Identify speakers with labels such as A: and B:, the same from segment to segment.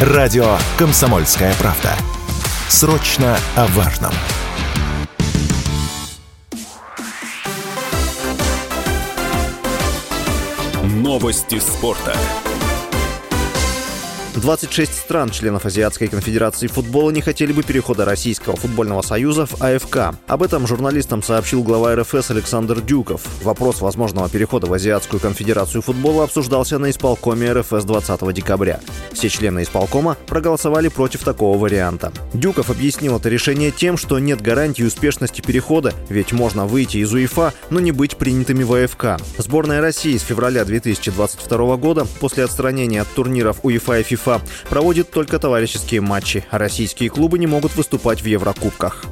A: Радио «Комсомольская правда». Срочно о важном.
B: Новости спорта.
C: 26 стран, членов Азиатской конфедерации футбола, не хотели бы перехода Российского футбольного союза в АФК. Об этом журналистам сообщил глава РФС Александр Дюков. Вопрос возможного перехода в Азиатскую конфедерацию футбола обсуждался на исполкоме РФС 20 декабря. Все члены исполкома проголосовали против такого варианта. Дюков объяснил это решение тем, что нет гарантии успешности перехода, ведь можно выйти из УЕФА, но не быть принятыми в АФК. Сборная России с февраля 2022 года после отстранения от турниров УЕФА и ФИФА УЕФА проводит только товарищеские матчи, российские клубы не могут выступать в Еврокубках.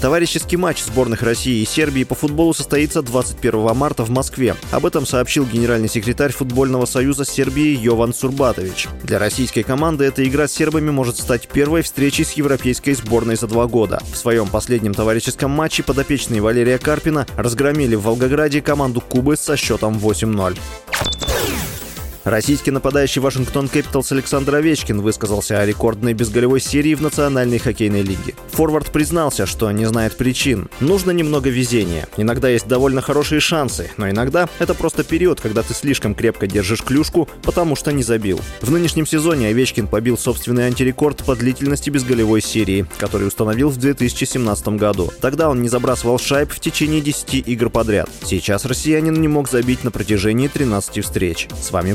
C: Товарищеский матч сборных России и Сербии по футболу состоится 21 марта в Москве. Об этом сообщил генеральный секретарь футбольного союза Сербии Йован Сурбатович. Для российской команды эта игра с сербами может стать первой встречей с европейской сборной за два года. В своем последнем товарищеском матче подопечные Валерия Карпина разгромили в Волгограде команду Кубы со счетом 8-0. Российский нападающий Вашингтон Кэпиталс Александр Овечкин высказался о рекордной безголевой серии в Национальной хоккейной лиге. Форвард признался, что не знает причин. Нужно немного везения. Иногда есть довольно хорошие шансы, но иногда это просто период, когда ты слишком крепко держишь клюшку, потому что не забил. В нынешнем сезоне Овечкин побил собственный антирекорд по длительности безголевой серии, который установил в 2017 году. Тогда он не забрасывал шайб в течение 10 игр подряд. Сейчас россиянин не мог забить на протяжении 13 встреч. С вами